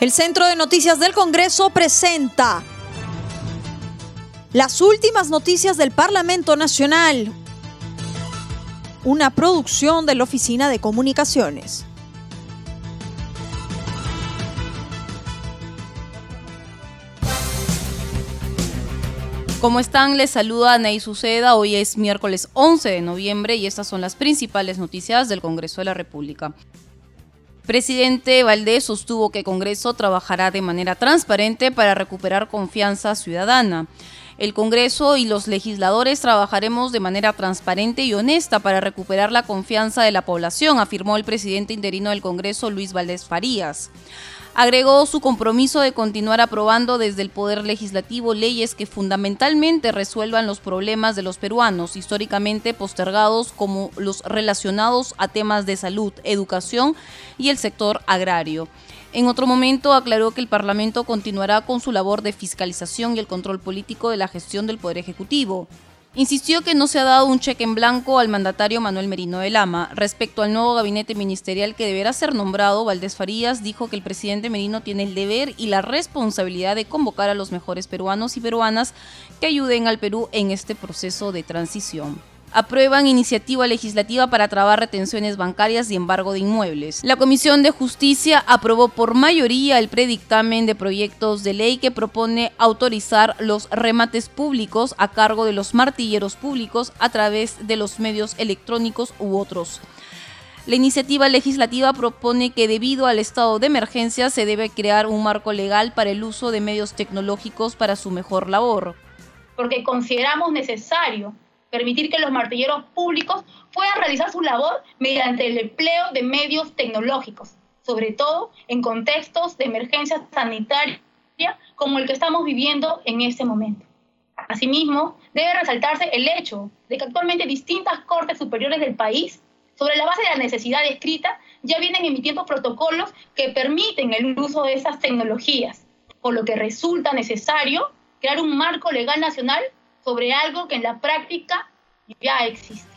El Centro de Noticias del Congreso presenta las últimas noticias del Parlamento Nacional, una producción de la Oficina de Comunicaciones. ¿Cómo están? Les saluda Ney Suceda. Hoy es miércoles 11 de noviembre y estas son las principales noticias del Congreso de la República. Presidente Valdés sostuvo que Congreso trabajará de manera transparente para recuperar confianza ciudadana. El Congreso y los legisladores trabajaremos de manera transparente y honesta para recuperar la confianza de la población, afirmó el presidente interino del Congreso, Luis Valdés Farías agregó su compromiso de continuar aprobando desde el Poder Legislativo leyes que fundamentalmente resuelvan los problemas de los peruanos, históricamente postergados como los relacionados a temas de salud, educación y el sector agrario. En otro momento aclaró que el Parlamento continuará con su labor de fiscalización y el control político de la gestión del Poder Ejecutivo. Insistió que no se ha dado un cheque en blanco al mandatario Manuel Merino de Lama. Respecto al nuevo gabinete ministerial que deberá ser nombrado, Valdés Farías dijo que el presidente Merino tiene el deber y la responsabilidad de convocar a los mejores peruanos y peruanas que ayuden al Perú en este proceso de transición aprueban iniciativa legislativa para trabar retenciones bancarias y embargo de inmuebles. La Comisión de Justicia aprobó por mayoría el predictamen de proyectos de ley que propone autorizar los remates públicos a cargo de los martilleros públicos a través de los medios electrónicos u otros. La iniciativa legislativa propone que debido al estado de emergencia se debe crear un marco legal para el uso de medios tecnológicos para su mejor labor. Porque consideramos necesario permitir que los martilleros públicos puedan realizar su labor mediante el empleo de medios tecnológicos, sobre todo en contextos de emergencia sanitaria como el que estamos viviendo en este momento. Asimismo, debe resaltarse el hecho de que actualmente distintas cortes superiores del país, sobre la base de la necesidad escrita, ya vienen emitiendo protocolos que permiten el uso de esas tecnologías, por lo que resulta necesario crear un marco legal nacional sobre algo que en la práctica ya existe.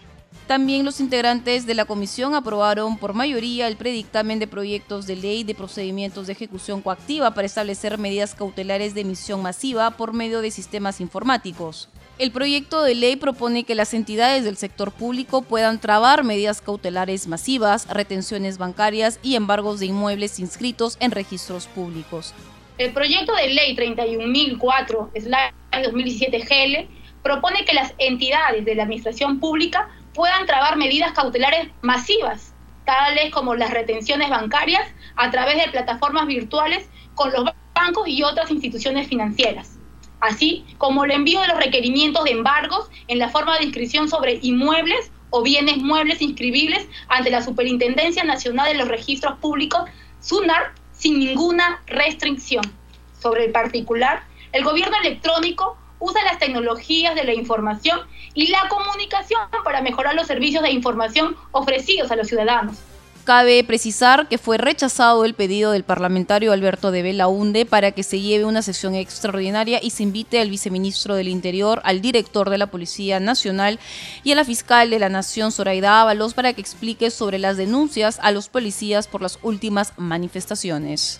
También los integrantes de la comisión aprobaron por mayoría el predictamen de proyectos de ley de procedimientos de ejecución coactiva para establecer medidas cautelares de emisión masiva por medio de sistemas informáticos. El proyecto de ley propone que las entidades del sector público puedan trabar medidas cautelares masivas, retenciones bancarias y embargos de inmuebles inscritos en registros públicos. El proyecto de ley 31.004-2017 GL propone que las entidades de la administración pública puedan trabar medidas cautelares masivas, tales como las retenciones bancarias a través de plataformas virtuales con los bancos y otras instituciones financieras, así como el envío de los requerimientos de embargos en la forma de inscripción sobre inmuebles o bienes muebles inscribibles ante la Superintendencia Nacional de los Registros Públicos, SUNAR, sin ninguna restricción. Sobre el particular, el gobierno electrónico usa las tecnologías de la información y la comunicación para mejorar los servicios de información ofrecidos a los ciudadanos. Cabe precisar que fue rechazado el pedido del parlamentario Alberto de Belaunde para que se lleve una sesión extraordinaria y se invite al viceministro del Interior, al director de la Policía Nacional y a la fiscal de la Nación, Zoraida Ábalos, para que explique sobre las denuncias a los policías por las últimas manifestaciones.